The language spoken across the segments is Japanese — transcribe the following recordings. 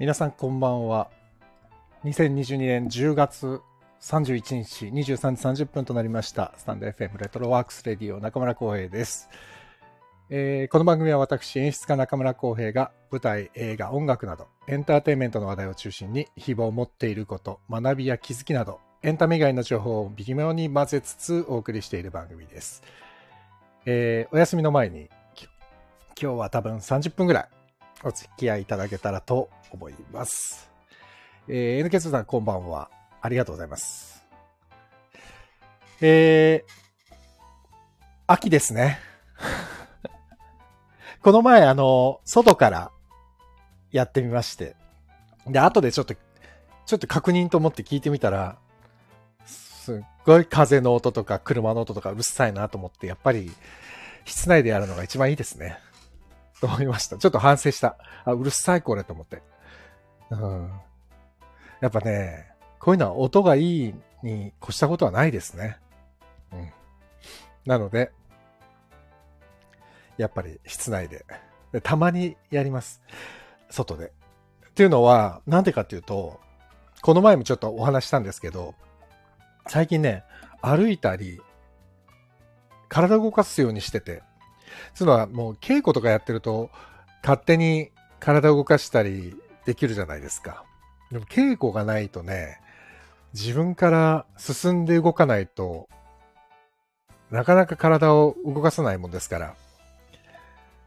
皆さんこんばんは。2022年10月31日23時30分となりました。スタンド FM レトロワークスレディオ中村浩平です。えーこの番組は私演出家中村浩平が舞台、映画、音楽などエンターテインメントの話題を中心に希望を持っていること、学びや気づきなどエンタメ以外の情報を微妙に混ぜつつお送りしている番組です。えーお休みの前に今日は多分30分ぐらいお付き合いいただけたらと思います。えー、NK2 さんこんばんは。ありがとうございます。えー、秋ですね。この前、あの、外からやってみまして。で、後でちょっと、ちょっと確認と思って聞いてみたら、すっごい風の音とか車の音とかうるさいなと思って、やっぱり室内でやるのが一番いいですね。と思いました。ちょっと反省した。あ、うるさいこれと思って。うん。やっぱね、こういうのは音がいいに越したことはないですね。うん。なので、やっぱり室内で。でたまにやります。外で。っていうのは、なんでかっていうと、この前もちょっとお話したんですけど、最近ね、歩いたり、体動かすようにしてて、そういうのはもう稽古とかやってると、勝手に体を動かしたりできるじゃないですか。でも稽古がないとね、自分から進んで動かないと、なかなか体を動かさないもんですから。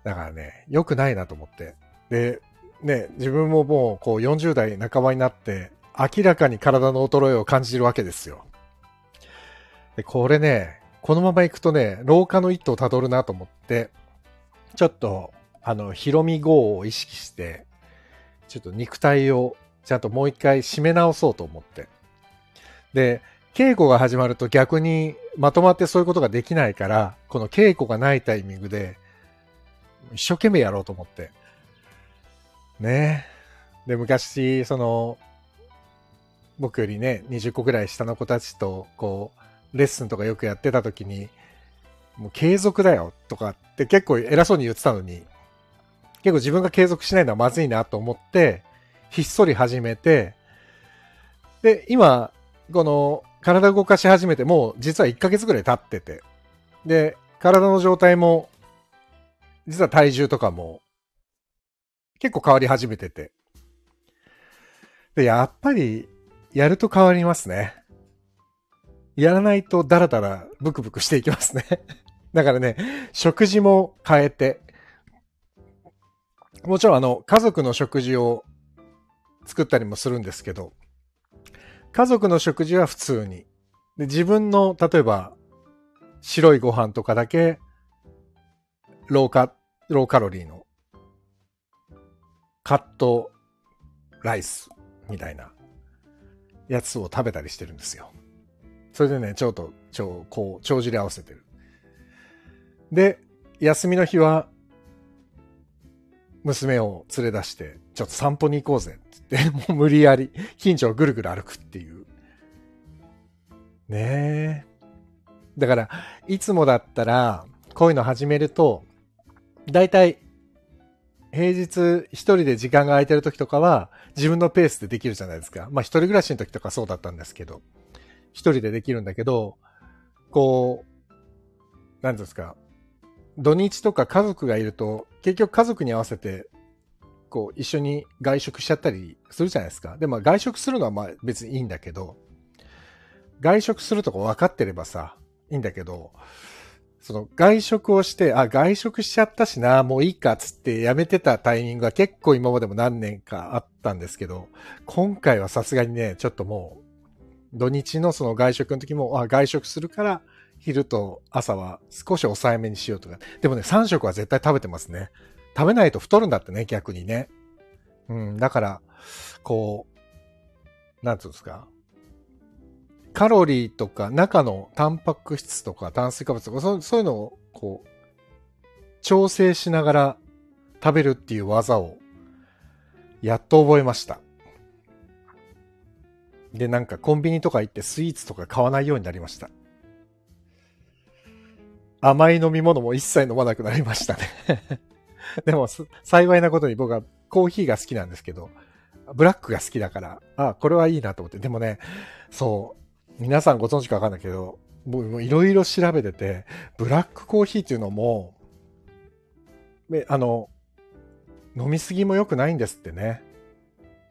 だからね、良くないなと思って。で、ね、自分ももうこう40代半ばになって、明らかに体の衰えを感じるわけですよ。で、これね、このまま行くとね、老化の一途をたどるなと思って、ちょっと、あの、ヒロミ号を意識して、ちょっと肉体をちゃんともう一回締め直そうと思って。で、稽古が始まると逆にまとまってそういうことができないから、この稽古がないタイミングで、一生懸命やろうと思って。ねで、昔、その、僕よりね、20個ぐらい下の子たちと、こう、レッスンとかよくやってた時に、もう継続だよとかって結構偉そうに言ってたのに、結構自分が継続しないのはまずいなと思って、ひっそり始めて、で、今、この体動かし始めてもう実は1ヶ月ぐらい経ってて、で、体の状態も、実は体重とかも結構変わり始めてて。で、やっぱりやると変わりますね。やらないとダラダラブクブクしていきますね。だからね、食事も変えて、もちろんあの、家族の食事を作ったりもするんですけど、家族の食事は普通に。で自分の、例えば、白いご飯とかだけ、ローカ、ローカロリーの、カットライスみたいなやつを食べたりしてるんですよ。それでね、ちょっと、ちょ、こう、帳尻合わせてる。で、休みの日は、娘を連れ出して、ちょっと散歩に行こうぜって言って、もう無理やり、近所をぐるぐる歩くっていう。ねえ。だから、いつもだったら、こういうの始めると、だいたい、平日一人で時間が空いてる時とかは、自分のペースでできるじゃないですか。まあ一人暮らしの時とかそうだったんですけど、一人でできるんだけど、こう、なんですか、土日とか家族がいると、結局家族に合わせて、こう、一緒に外食しちゃったりするじゃないですか。でも外食するのはまあ別にいいんだけど、外食するとか分かってればさ、いいんだけど、その外食をして、あ、外食しちゃったしな、もういいかっつってやめてたタイミングが結構今までも何年かあったんですけど、今回はさすがにね、ちょっともう、土日のその外食の時も、あ、外食するから、昼と朝は少し抑えめにしようとか。でもね、3食は絶対食べてますね。食べないと太るんだってね、逆にね。うん、だから、こう、なんつうんですか。カロリーとか、中のタンパク質とか炭水化物とか、そそういうのを、こう、調整しながら食べるっていう技を、やっと覚えました。で、なんかコンビニとか行ってスイーツとか買わないようになりました。甘い飲み物も一切飲まなくなりましたね。でも、幸いなことに僕はコーヒーが好きなんですけど、ブラックが好きだから、あ、これはいいなと思って。でもね、そう、皆さんご存知かわかんないけど、僕もいろいろ調べてて、ブラックコーヒーっていうのも、あの、飲みすぎも良くないんですってね。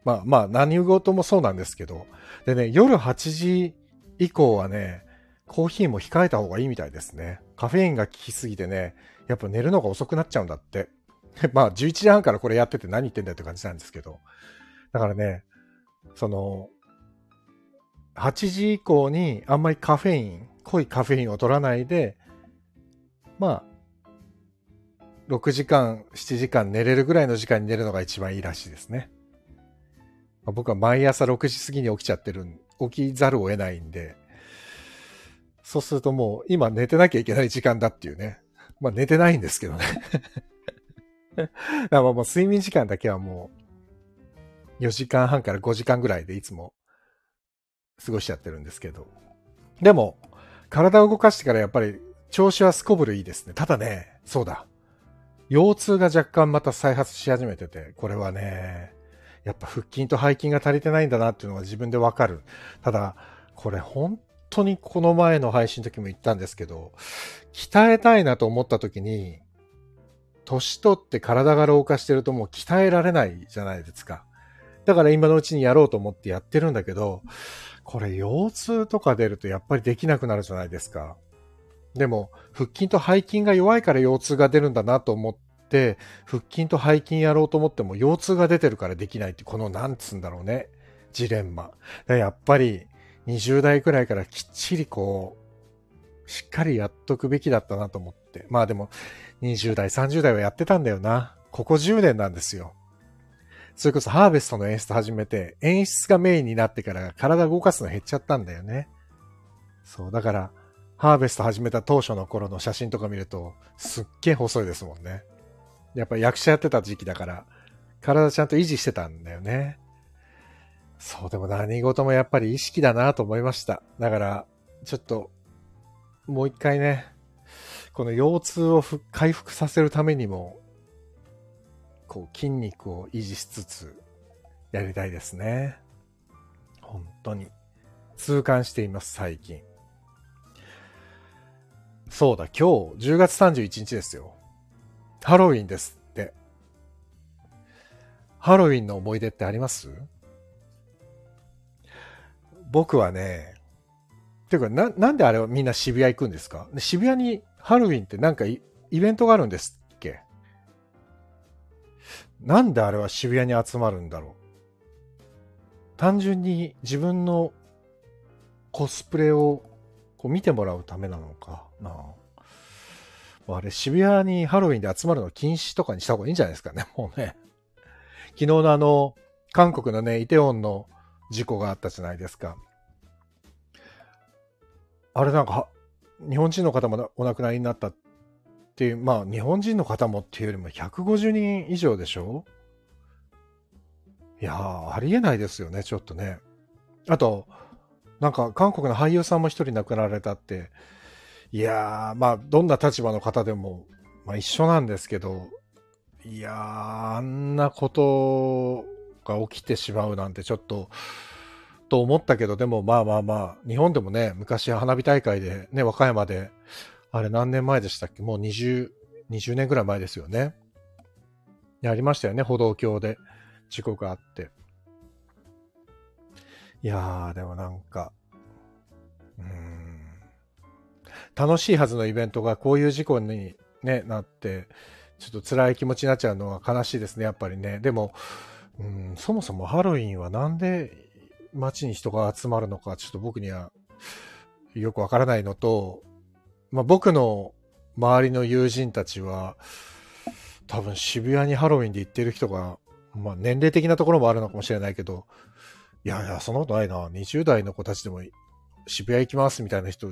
まあまあ、何事もそうなんですけど。でね、夜8時以降はね、コーヒーも控えた方がいいみたいですね。カフェインが効きすぎてね、やっぱ寝るのが遅くなっちゃうんだって。まあ、11時半からこれやってて何言ってんだよって感じなんですけど。だからね、その、8時以降にあんまりカフェイン、濃いカフェインを取らないで、まあ、6時間、7時間寝れるぐらいの時間に寝るのが一番いいらしいですね。まあ僕は毎朝6時過ぎに起きちゃってる、起きざるを得ないんで、そうするともう今寝てなきゃいけない時間だっていうね。まあ寝てないんですけどね。だからもう睡眠時間だけはもう4時間半から5時間ぐらいでいつも過ごしちゃってるんですけど。でも、体を動かしてからやっぱり調子はすこぶるいいですね。ただね、そうだ。腰痛が若干また再発し始めてて、これはね、やっぱ腹筋と背筋が足りてないんだなっていうのが自分でわかる。ただ、これ本当にこの前の配信の時も言ったんですけど、鍛えたいなと思った時に、年取って体が老化してるともう鍛えられないじゃないですか。だから今のうちにやろうと思ってやってるんだけど、これ腰痛とか出るとやっぱりできなくなるじゃないですか。でも、腹筋と背筋が弱いから腰痛が出るんだなと思って、腹筋と背筋やろうと思っても腰痛が出てるからできないって、このなんつうんだろうね。ジレンマ。やっぱり20代くらいからきっちりこう、しっかりやっとくべきだったなと思って。まあでも、20代、30代はやってたんだよな。ここ10年なんですよ。それこそハーベストの演出始めて、演出がメインになってから体動かすの減っちゃったんだよね。そう、だから、ハーベスト始めた当初の頃の写真とか見ると、すっげえ細いですもんね。やっぱ役者やってた時期だから、体ちゃんと維持してたんだよね。そう、でも何事もやっぱり意識だなと思いました。だから、ちょっと、もう一回ね、この腰痛をふ回復させるためにも、こう筋肉を維持しつつ、やりたいですね。本当に。痛感しています、最近。そうだ、今日10月31日ですよ。ハロウィンですって。ハロウィンの思い出ってあります？僕はね、ていうか、な、なんであれはみんな渋谷行くんですか？で渋谷にハロウィンってなんかイイベントがあるんですっけ？なんであれは渋谷に集まるんだろう？単純に自分のコスプレをこう見てもらうためなのかな？あれ渋谷にハロウィンで集まるの禁止とかにした方がいいんじゃないですかね、もうね。昨日のあの、韓国のね、イテウォンの事故があったじゃないですか。あれなんか、日本人の方もお亡くなりになったっていう、まあ日本人の方もっていうよりも150人以上でしょ？いやー、ありえないですよね、ちょっとね。あと、なんか韓国の俳優さんも一人亡くなられたって、いやー、まあどんな立場の方でも、まあ一緒なんですけど、いやー、あんなことが起きてしまうなんてちょっと、と思ったけど、でもまあまあまあ、日本でもね、昔花火大会で、ね、和歌山で、あれ何年前でしたっけ？もう20、20年ぐらい前ですよね。やりましたよね、歩道橋で事故があって。いやー、でもなんか、楽しいはずのイベントがこういう事故に、ね、なって、ちょっと辛い気持ちになっちゃうのは悲しいですね、やっぱりね。でも、うん、そもそもハロウィンはなんで街に人が集まるのか、ちょっと僕にはよくわからないのと、まあ、僕の周りの友人たちは、多分渋谷にハロウィンで行ってる人が、まあ、年齢的なところもあるのかもしれないけど、いやいや、そんなことないな。20代の子たちでも渋谷行きますみたいな人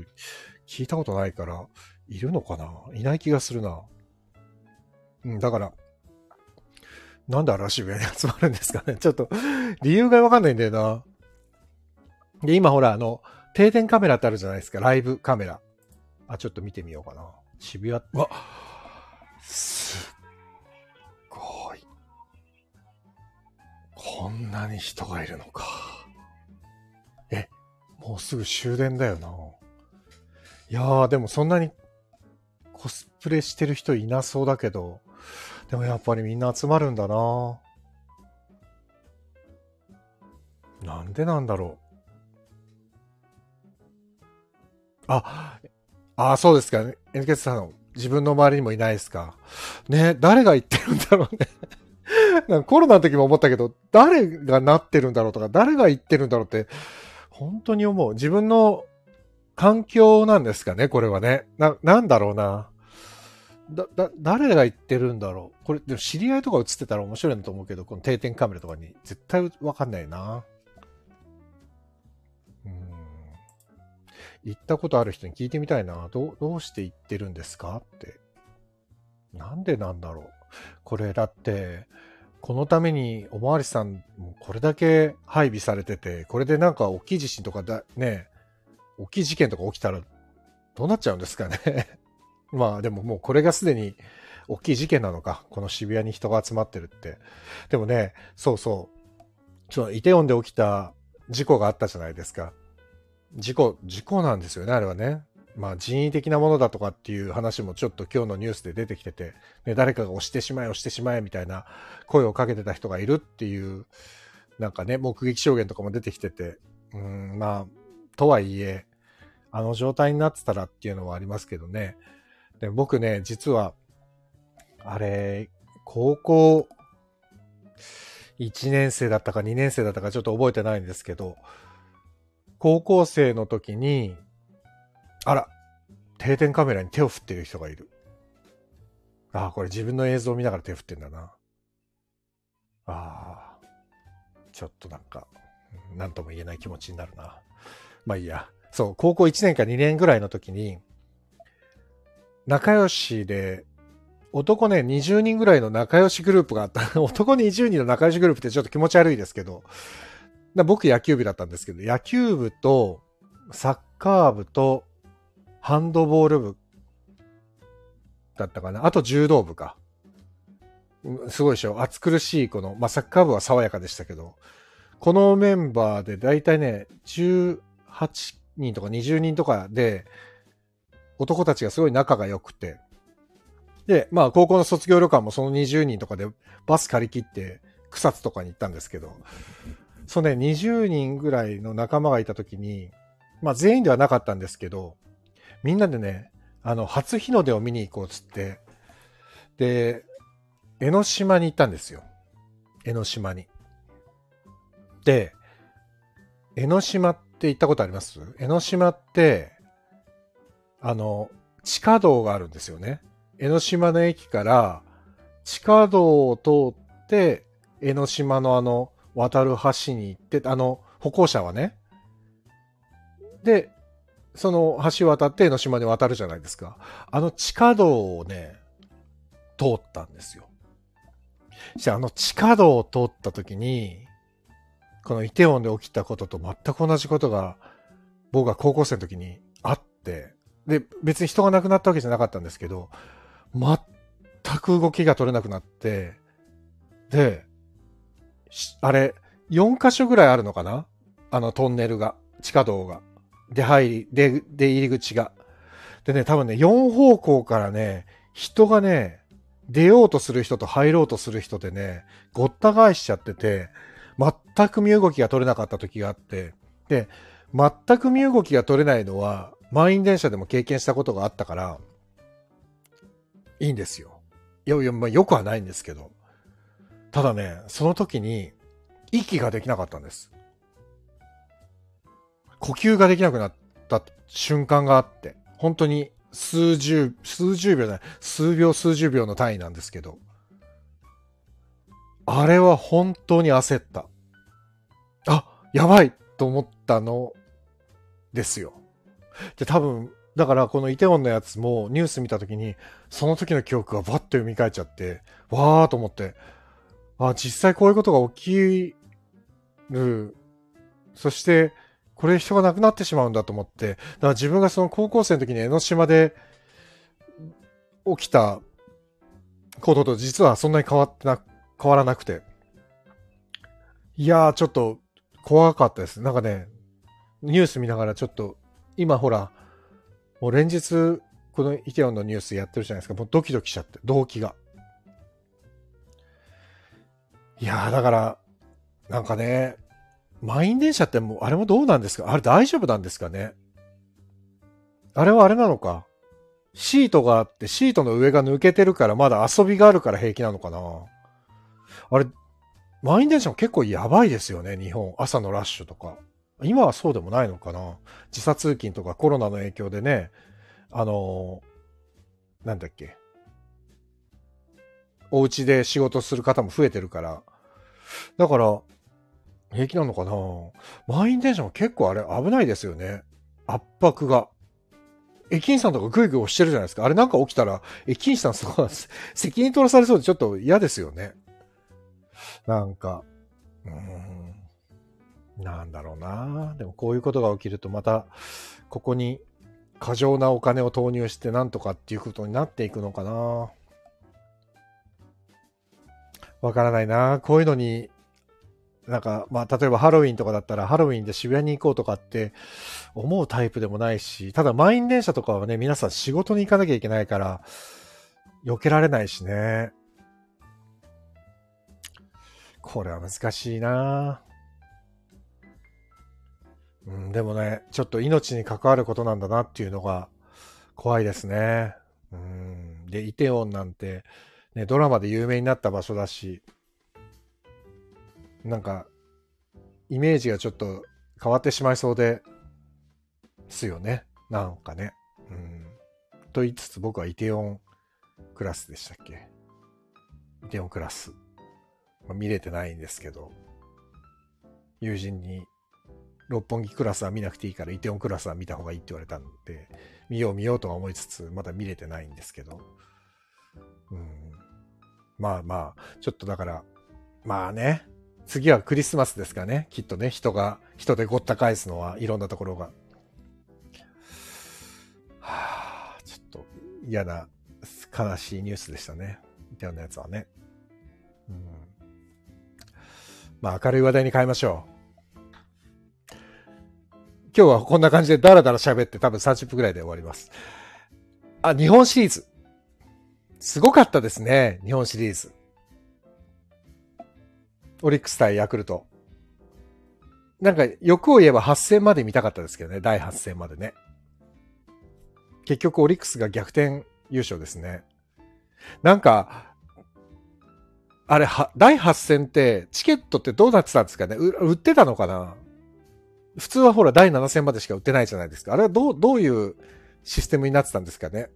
聞いたことないから、いるのかな？いない気がするな。うん、だから、なんであれは渋谷に集まるんですかね？ちょっと、理由がわかんないんだよな。で、今ほら、あの、定点カメラってあるじゃないですか？ライブカメラ。あ、ちょっと見てみようかな。渋谷、わ、すっごい。こんなに人がいるのか。もうすぐ終電だよな。いやー、でもそんなにコスプレしてる人いなそうだけど、でもやっぱりみんな集まるんだな。なんでなんだろう。あ、あ、そうですか。ね NK さん、自分の周りにもいないですか。ね、誰が言ってるんだろうね なんかコロナの時も思ったけど、誰がなってるんだろうとか、誰が言ってるんだろうって、本当に思う。自分の環境なんですかね、これはね。な、なんだろうな。だ、だ、誰が言ってるんだろう。これ、でも知り合いとか映ってたら面白いなと思うけど、この定点カメラとかに絶対わかんないな。うん。行ったことある人に聞いてみたいな。どう、どうして行ってるんですか？って。なんでなんだろう。これだって、このためにおまわりさん、これだけ配備されてて、これでなんか大きい地震とかだ、ね、大きい事件とか起きたら、どうなっちゃうんですかね まあでももうこれがすでに大きい事件なのか。この渋谷に人が集まってるって。でもね、そうそう。そのイテウォンで起きた事故があったじゃないですか。事故、事故なんですよね、あれはね。まあ人為的なものだとかっていう話もちょっと今日のニュースで出てきてて、ね、誰かが押してしまえ、押してしまえみたいな声をかけてた人がいるっていう、なんかね、目撃証言とかも出てきてて、うん、まあ、とはいえ、あの状態になってたらっていうのはありますけどね。で僕ね、実は、あれ、高校1年生だったか2年生だったかちょっと覚えてないんですけど、高校生の時に、あら、定点カメラに手を振ってる人がいる。ああ、これ自分の映像を見ながら手を振ってんだな。ああ、ちょっとなんか、なんとも言えない気持ちになるな。まあいいや。そう、高校1年か2年ぐらいの時に、仲良しで、男ね、20人ぐらいの仲良しグループがあった。男20人の仲良しグループってちょっと気持ち悪いですけど、僕野球部だったんですけど、野球部とサッカー部とハンドボール部だったかな。あと柔道部か。すごいでしょ。暑苦しいこの、まあ、サッカー部は爽やかでしたけど、このメンバーでだいたいね、18人とか20人とかで、男たちがすごい仲が良くて、で、まあ高校の卒業旅館もその20人とかでバス借り切って草津とかに行ったんですけど、そのね、20人ぐらいの仲間がいた時に、まあ全員ではなかったんですけど、みんなでね、あの、初日の出を見に行こうっつって、で、江ノ島に行ったんですよ。江ノ島に。で、江ノ島って行ったことあります？江ノ島って、あの、地下道があるんですよね。江ノ島の駅から地下道を通って江ノ島のあの渡る橋に行って、あの歩行者はね。で、その橋渡って江ノ島に渡るじゃないですか。あの地下道をね、通ったんですよ。じゃああの地下道を通った時に、このイテウォンで起きたことと全く同じことが僕が高校生の時にあって、で、別に人が亡くなったわけじゃなかったんですけど、全く動きが取れなくなって、で、あれ、4箇所ぐらいあるのかな？あのトンネルが、地下道が。出入り、出、出入り口が。でね、多分ね、4方向からね、人がね、出ようとする人と入ろうとする人でね、ごった返しちゃってて、全く身動きが取れなかった時があって、で、全く身動きが取れないのは、満員電車でも経験したことがあったから、いいんですよ。いやいや、まあ、よくはないんですけど。ただね、その時に、息ができなかったんです。呼吸ができなくなった瞬間があって、本当に数十、数十秒だ、数秒数十秒の単位なんですけど、あれは本当に焦った。あ、やばいと思ったのですよ。で、多分、だからこのイテウォンのやつもニュース見た時に、その時の記憶がバッと蘇っちゃって、わーと思って、あ、実際こういうことが起きる。そして、これ人が亡くなってしまうんだと思って、だから自分がその高校生の時に江ノ島で起きたことと実はそんなに変わってな、変わらなくて。いやー、ちょっと怖かったです。なんかね、ニュース見ながらちょっと、今ほら、もう連日、このイテオンのニュースやってるじゃないですか。もうドキドキしちゃって、動機が。いやー、だから、なんかね、満員電車ってもう、あれもどうなんですか？あれ大丈夫なんですかね？あれはあれなのか？シートがあって、シートの上が抜けてるから、まだ遊びがあるから平気なのかな？あれ、満員電車も結構やばいですよね、日本。朝のラッシュとか。今はそうでもないのかな？時差通勤とかコロナの影響でね、あのー、なんだっけ？お家で仕事する方も増えてるから。だから、平気なのかな？満員電車も結構あれ危ないですよね。圧迫が。駅員さんとかグイグイ押してるじゃないですか。あれなんか起きたら、駅員さんすごい、責任取らされそうでちょっと嫌ですよね。なんか、うん、なんだろうな。でもこういうことが起きるとまた、ここに過剰なお金を投入してなんとかっていうことになっていくのかな。わからないな。こういうのになんか、まあ、例えばハロウィンとかだったら、ハロウィンで渋谷に行こうとかって思うタイプでもないし、ただ満員電車とかはね、皆さん仕事に行かなきゃいけないから、避けられないしね。これは難しいなうん、でもね、ちょっと命に関わることなんだなっていうのが怖いですね。うん。で、イテウォンなんて、ね、ドラマで有名になった場所だし、なんか、イメージがちょっと変わってしまいそうですよね。なんかね。うん。と言いつつ僕はイテオンクラスでしたっけ？イテオンクラス。まあ、見れてないんですけど、友人に六本木クラスは見なくていいからイテオンクラスは見た方がいいって言われたんで、見よう見ようとは思いつつ、まだ見れてないんですけど。うん。まあまあ、ちょっとだから、まあね、次はクリスマスですかね。きっとね、人が、人でごった返すのはいろんなところが。はあ、ちょっと嫌な、悲しいニュースでしたね。みたいなやつはね。うん。まあ明るい話題に変えましょう。今日はこんな感じでダラダラ喋って多分30分くらいで終わります。あ、日本シリーズ。すごかったですね。日本シリーズ。オリックス対ヤクルト。なんか欲を言えば8戦まで見たかったですけどね、第8戦までね。結局オリックスが逆転優勝ですね。なんか、あれ、第8戦ってチケットってどうなってたんですかね売ってたのかな普通はほら第7戦までしか売ってないじゃないですか。あれはどう、どういうシステムになってたんですかね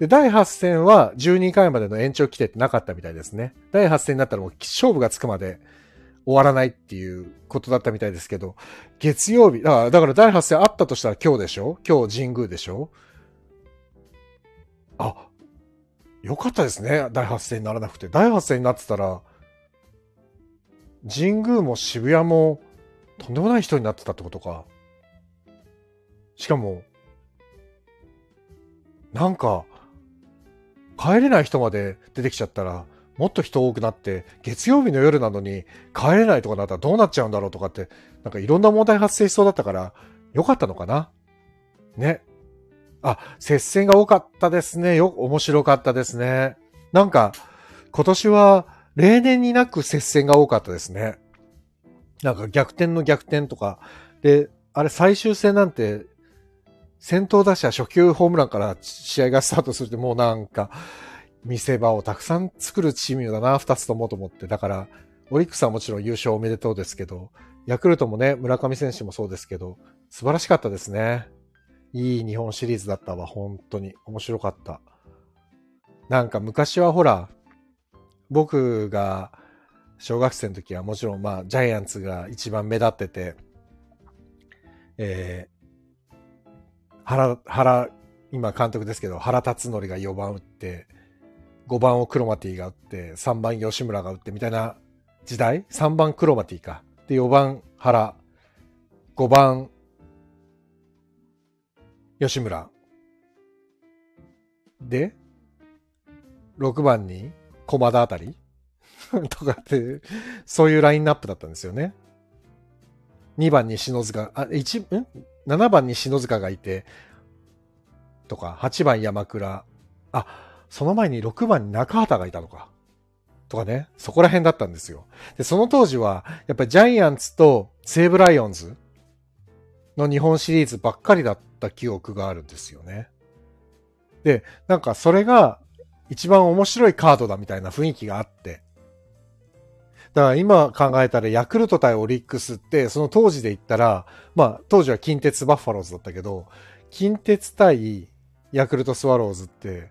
で、第8戦は12回までの延長規定ってなかったみたいですね。第8戦になったらもう勝負がつくまで終わらないっていうことだったみたいですけど、月曜日、だからだから第8戦あったとしたら今日でしょ？今日神宮でしょ？あ、よかったですね。第8戦にならなくて。第8戦になってたら、神宮も渋谷もとんでもない人になってたってことか。しかも、なんか、帰れない人まで出てきちゃったら、もっと人多くなって、月曜日の夜なのに帰れないとかなったらどうなっちゃうんだろうとかって、なんかいろんな問題発生しそうだったから、よかったのかな？ね。あ、接戦が多かったですね。よ、面白かったですね。なんか、今年は例年になく接戦が多かったですね。なんか逆転の逆転とか。で、あれ最終戦なんて先頭打者初球ホームランから試合がスタートするってもうなんか、見せ場をたくさん作るチームだな、二つともと思って。だから、オリックスはもちろん優勝おめでとうですけど、ヤクルトもね、村上選手もそうですけど、素晴らしかったですね。いい日本シリーズだったわ、本当に。面白かった。なんか昔はほら、僕が小学生の時はもちろんまあジャイアンツが一番目立ってて、え原、原、今監督ですけど、原辰徳が4番打って、5番をクロマティが打って、3番吉村が打ってみたいな時代 ?3 番クロマティか。で、4番原、5番吉村。で、6番に駒田あたり？とかって、そういうラインナップだったんですよね。2番に篠塚、あ、1、ん ?7 番に篠塚がいて、とか、8番山倉、あ、その前に6番に中畑がいたのか。とかね、そこら辺だったんですよ。で、その当時は、やっぱりジャイアンツと西武ライオンズの日本シリーズばっかりだった記憶があるんですよね。で、なんかそれが一番面白いカードだみたいな雰囲気があって。だから今考えたらヤクルト対オリックスって、その当時で言ったら、まあ当時は近鉄バッファローズだったけど、近鉄対ヤクルトスワローズって、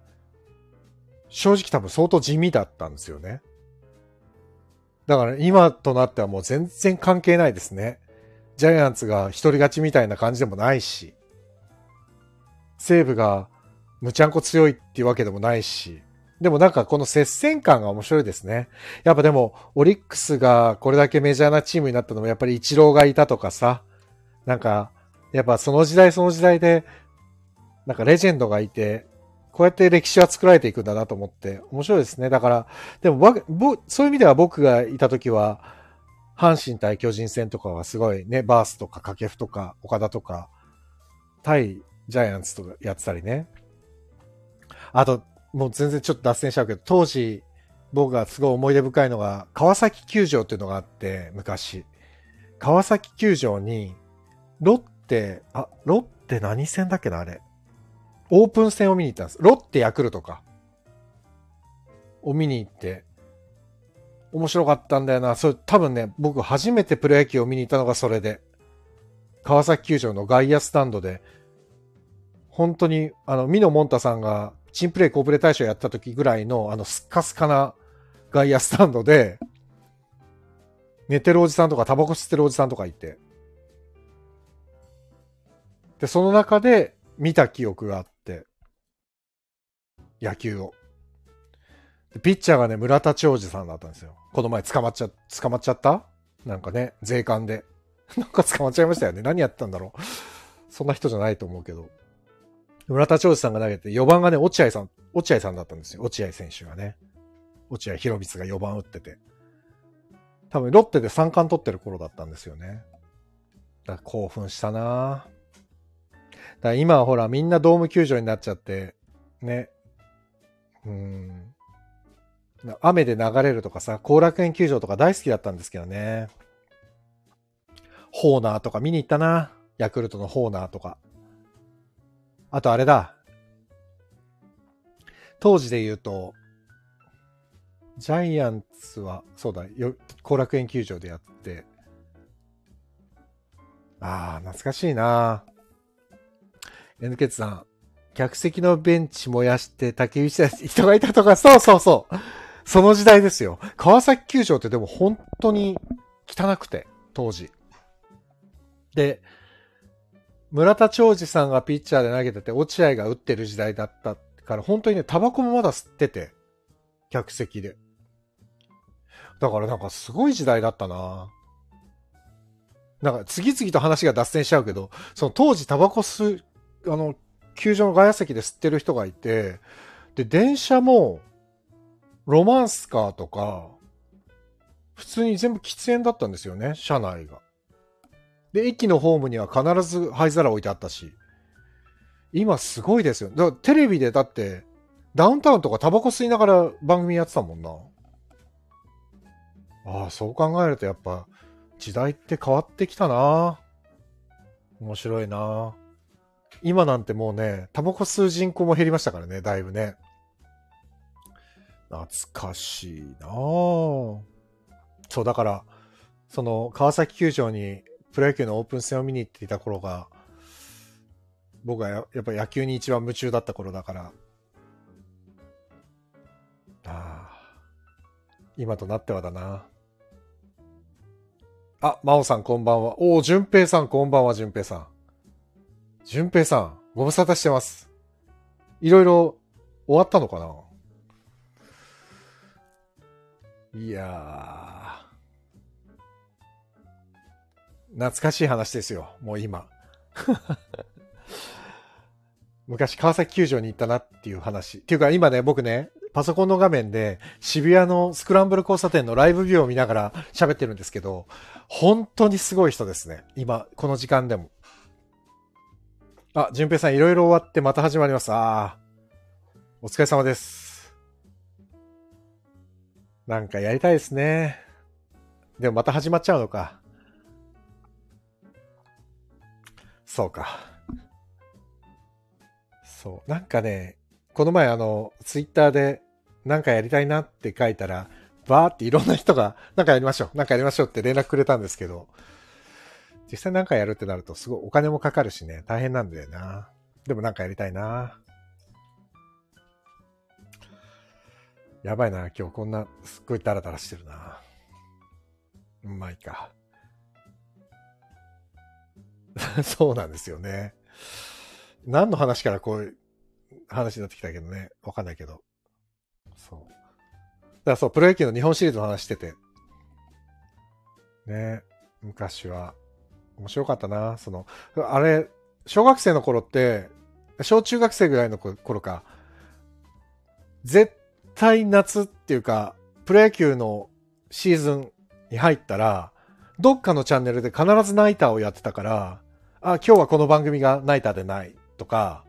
正直多分相当地味だったんですよね。だから今となってはもう全然関係ないですね。ジャイアンツが一人勝ちみたいな感じでもないし、西武がむちゃんこ強いっていうわけでもないし、でもなんかこの接戦感が面白いですね。やっぱでも、オリックスがこれだけメジャーなチームになったのもやっぱりイチローがいたとかさ、なんか、やっぱその時代その時代で、なんかレジェンドがいて、こうやって歴史は作られていくんだなと思って、面白いですね。だから、でも、そういう意味では僕がいた時は、阪神対巨人戦とかはすごいね、バースとか掛布とか岡田とか、対ジャイアンツとかやってたりね。あと、もう全然ちょっと脱線しちゃうけど、当時、僕がすごい思い出深いのが、川崎球場っていうのがあって、昔。川崎球場に、ロッテ、あ、ロッテ何戦だっけな、あれ。オープン戦を見に行ったんです。ロッテヤクルトか。を見に行って、面白かったんだよな。それ多分ね、僕初めてプロ野球を見に行ったのがそれで。川崎球場の外野スタンドで、本当に、あの、ミノモンタさんが、チンプレイコープレ大賞やった時ぐらいの、あの、スッカスカな外野スタンドで、寝てるおじさんとか、タバコ吸ってるおじさんとかいて。で、その中で見た記憶があって、野球を。でピッチャーがね、村田兆治さんだったんですよ。この前捕まっちゃ、捕まっちゃった？なんかね、税関で。なんか捕まっちゃいましたよね。何やったんだろう。そんな人じゃないと思うけど。村田兆治さんが投げて、4番がね、落合さん、落合さんだったんですよ。落合選手がね。落合博光が4番打ってて。多分、ロッテで3冠取ってる頃だったんですよね。だから興奮したなだから今はほら、みんなドーム球場になっちゃって、ね。うん。雨で流れるとかさ、後楽園球場とか大好きだったんですけどね。ホーナーとか見に行ったな。ヤクルトのホーナーとか。あとあれだ。当時で言うと、ジャイアンツは、そうだ、よ後楽園球場でやって、ああ、懐かしいな。N ケツさん、客席のベンチ燃やして竹内さん人がいたとか、そうそうそう。その時代ですよ。川崎球場ってでも本当に汚くて、当時。で、村田兆治さんがピッチャーで投げてて、落合が打ってる時代だったから、本当にね、タバコもまだ吸ってて、客席で。だからなんかすごい時代だったななんか次々と話が脱線しちゃうけど、その当時タバコ吸う、あの、球場の外野席で吸ってる人がいて、で、電車も、ロマンスカーとか、普通に全部喫煙だったんですよね、車内が。で、駅のホームには必ず灰皿置いてあったし、今すごいですよ。だからテレビでだって、ダウンタウンとかタバコ吸いながら番組やってたもんな。ああ、そう考えるとやっぱ、時代って変わってきたな面白いな今なんてもうね、タバコ吸う人口も減りましたからね、だいぶね。懐かしいなそう、だから、その、川崎球場にプロ野球のオープン戦を見に行っていた頃が、僕がややっぱ野球に一番夢中だった頃だから、ああ、今となってはだな。あ、真央さんこんばんは。おお、淳平さんこんばんは、淳平さん。淳平さん、ご無沙汰してます。いろいろ終わったのかないやー。懐かしい話ですよ、もう今。昔川崎球場に行ったなっていう話。っていうか今ね、僕ね、パパソコンの画面で渋谷のスクランブル交差点のライブビューを見ながら喋ってるんですけど、本当にすごい人ですね。今、この時間でも。あ、淳平さんいろいろ終わってまた始まります。ああ。お疲れ様です。なんかやりたいですね。でもまた始まっちゃうのか。そうか。そう。なんかね、この前あの、ツイッターでなんかやりたいなって書いたら、バーっていろんな人が、なんかやりましょう、なんかやりましょうって連絡くれたんですけど、実際なんかやるってなるとすごいお金もかかるしね、大変なんだよな。でもなんかやりたいな。やばいな、今日こんな、すっごいダラダラしてるな。うまいか。そうなんですよね。何の話からこういう話になってきたけどね。わかんないけど。そう。だからそう、プロ野球の日本シリーズの話してて。ね。昔は。面白かったな。その、あれ、小学生の頃って、小中学生ぐらいの頃か。絶対夏っていうか、プロ野球のシーズンに入ったら、どっかのチャンネルで必ずナイターをやってたから、あ、今日はこの番組がナイターでないとか、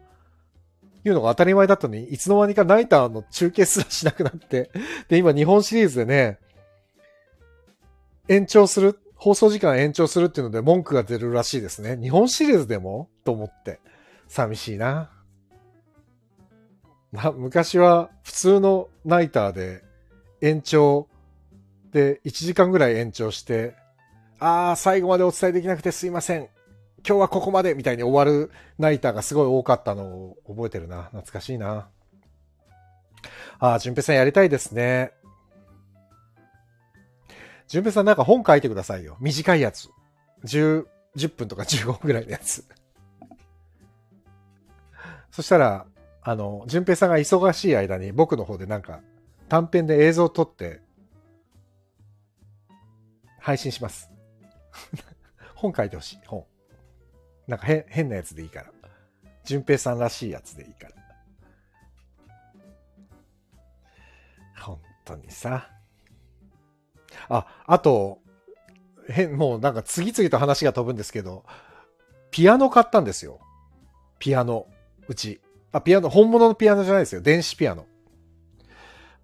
いうのが当たり前だったのに、いつの間にかナイターの中継すらしなくなって、で、今日本シリーズでね、延長する、放送時間延長するっていうので文句が出るらしいですね。日本シリーズでも？と思って。寂しいな。まあ昔は普通のナイターで延長で1時間ぐらい延長して、ああ、最後までお伝えできなくてすいません。今日はここまでみたいに終わるナイターがすごい多かったのを覚えてるな。懐かしいな。ああ、淳平さんやりたいですね。淳平さんなんか本書いてくださいよ。短いやつ。10、10分とか15分ぐらいのやつ。そしたら、あの、淳平さんが忙しい間に僕の方でなんか短編で映像を撮って配信します。本書いてほしい。本。なんか変変なやつでいいから。淳平さんらしいやつでいいから。本当にさ。あ、あと、変、もうなんか次々と話が飛ぶんですけど、ピアノ買ったんですよ。ピアノ。うち。あ、ピアノ、本物のピアノじゃないですよ。電子ピアノ。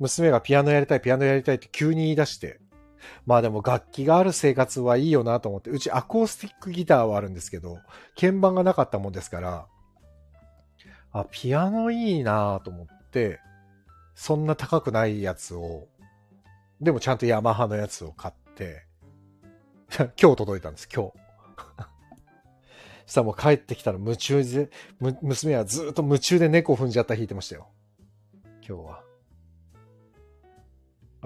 娘がピアノやりたい、ピアノやりたいって急に言い出して、まあでも楽器がある生活はいいよなと思って、うちアコースティックギターはあるんですけど、鍵盤がなかったもんですから、あ、ピアノいいなと思って、そんな高くないやつを、でもちゃんとヤマハのやつを買って、今日届いたんです、今日。したらもう帰ってきたら夢中で、娘はずっと夢中で猫踏んじゃった弾いてましたよ。今日は。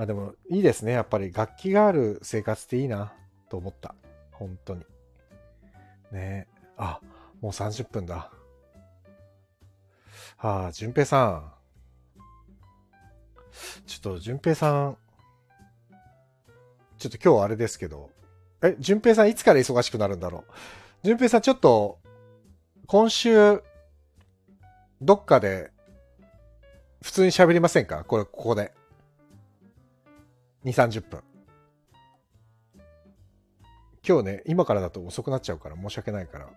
まあ、でもいいですね。やっぱり楽器がある生活っていいなと思った。本当に。ねえあ、もう30分だ。はあ、淳平さん。ちょっと淳平さん、ちょっと今日あれですけど、え、淳平さんいつから忙しくなるんだろう？淳平さんちょっと、今週、どっかで、普通に喋りませんか？これ、ここで。2、30分。今日ね、今からだと遅くなっちゃうから申し訳ないから。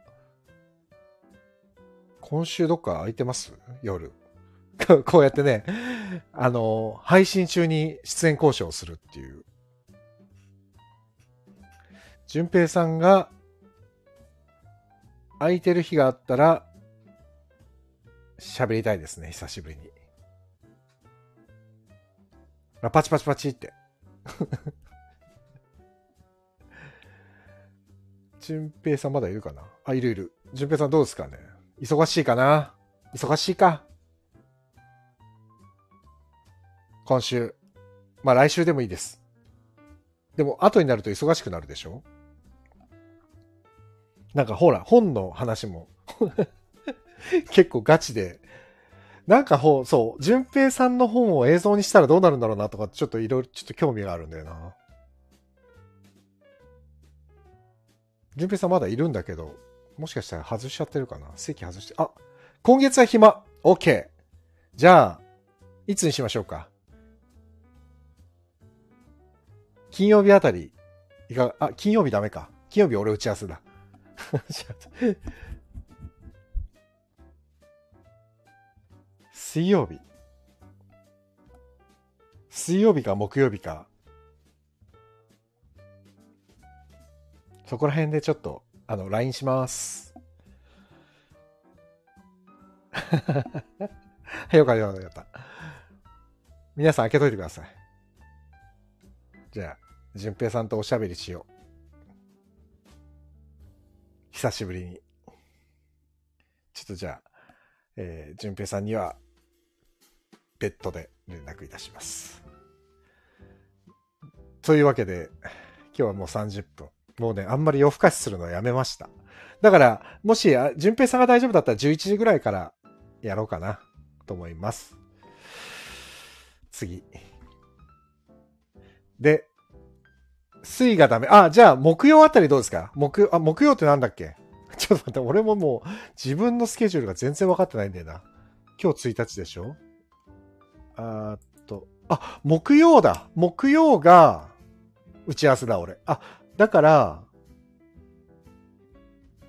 今週どっか空いてます？夜。こうやってね、あの、配信中に出演交渉をするっていう。淳平さんが空いてる日があったら喋りたいですね、久しぶりに。パチパチパチって。淳平さんまだいるかな？あ、いるいる。淳平さんどうですかね？忙しいかな？忙しいか？今週。まあ来週でもいいです。でも後になると忙しくなるでしょ？なんかほら、本の話も 結構ガチでなんかほう、そう、淳平さんの本を映像にしたらどうなるんだろうなとか、ちょっといろいろ、ちょっと興味があるんだよな。淳平さんまだいるんだけど、もしかしたら外しちゃってるかな？席外して、あ、今月は暇 !OK! じゃあ、いつにしましょうか？金曜日あたり、いかが、あ、金曜日ダメか。金曜日俺打ち合わせだ。水曜日。水曜日か木曜日か。そこら辺でちょっと、あの、LINE します。よかったよかった。皆さん開けといてください。じゃあ、淳平さんとおしゃべりしよう。久しぶりに。ちょっとじゃあ、えー、淳平さんには、別途で連絡いたします。というわけで、今日はもう30分。もうね、あんまり夜更かしするのやめました。だから、もし、淳平さんが大丈夫だったら11時ぐらいからやろうかな、と思います。次。で、水がダメ。あ、じゃあ、木曜あたりどうですか？木曜、あ、木曜ってなんだっけ？ちょっと待って、俺ももう自分のスケジュールが全然分かってないんだよな。今日1日でしょ？あっと、あ、木曜だ。木曜が打ち合わせだ、俺。あ、だから、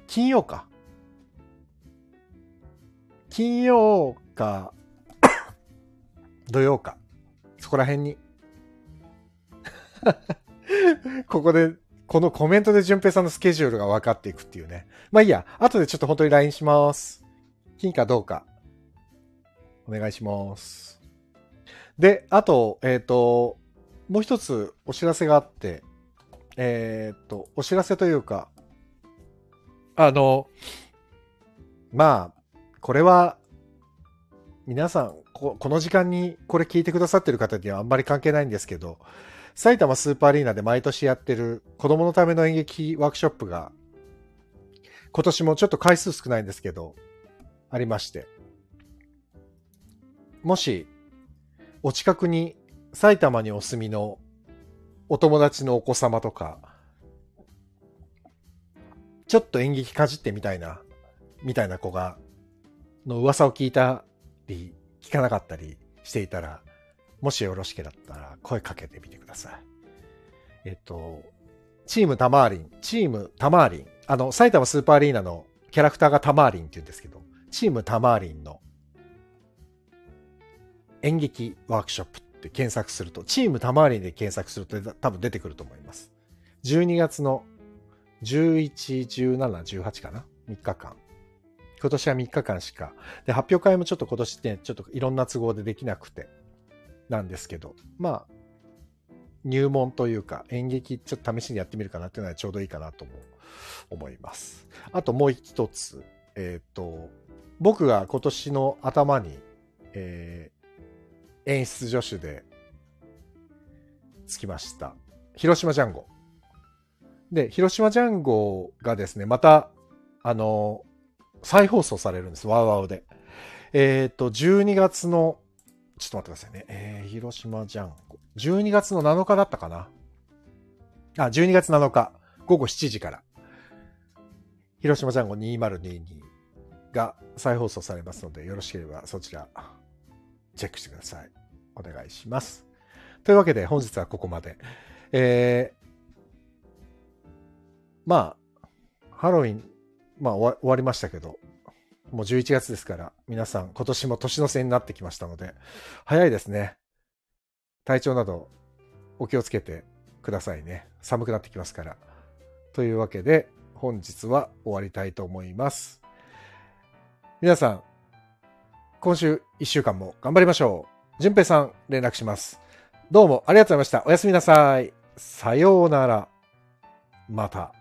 金曜か。金曜か、土曜か。そこら辺に。ここで、このコメントで淳平さんのスケジュールが分かっていくっていうね。まあいいや。後でちょっと本当に LINE します。金かどうか。お願いします。で、あと、えっ、と、もう一つお知らせがあって、えっ、と、お知らせというか、あの、まあ、これは、皆さんこ、この時間にこれ聞いてくださってる方にはあんまり関係ないんですけど、埼玉スーパーアリーナで毎年やってる子供のための演劇ワークショップが、今年もちょっと回数少ないんですけど、ありまして。もし、お近くに埼玉にお住みのお友達のお子様とか、ちょっと演劇かじってみたいな、みたいな子が、の噂を聞いたり、聞かなかったりしていたら、もしよろしければだったら声かけてみてください。えっと、チームタマーリン、チームタマーリン、あの、埼玉スーパーアリーナのキャラクターがタマーリンって言うんですけど、チームタマーリンの演劇ワークショップって検索すると、チームタマーリンで検索すると多分出てくると思います。12月の11、17、18かな ?3 日間。今年は3日間しか。で、発表会もちょっと今年ね、ちょっといろんな都合でできなくて、なんですけど、まあ、入門というか演劇ちょっと試しにやってみるかなっていうのはちょうどいいかなとも思います。あともう一つ、えっ、と、僕が今年の頭に、え演出助手でつきました。広島ジャンゴ。で、広島ジャンゴがですね、また、あの、再放送されるんです。ワウワウで。えっ、と、12月の、ちょっと待ってくださいね。えー、広島ジャンゴ。12月の7日だったかな？あ、12月7日、午後7時から、広島ジャンゴ2022が再放送されますので、よろしければそちら、チェックしてください。お願いします。というわけで、本日はここまで。えー、まあ、ハロウィン、まあ終わ終わりましたけど、もう11月ですから、皆さん今年も年の瀬になってきましたので、早いですね。体調などお気をつけてくださいね。寒くなってきますから。というわけで、本日は終わりたいと思います。皆さん、今週1週間も頑張りましょう。淳平さん、連絡します。どうもありがとうございました。おやすみなさい。さようなら。また。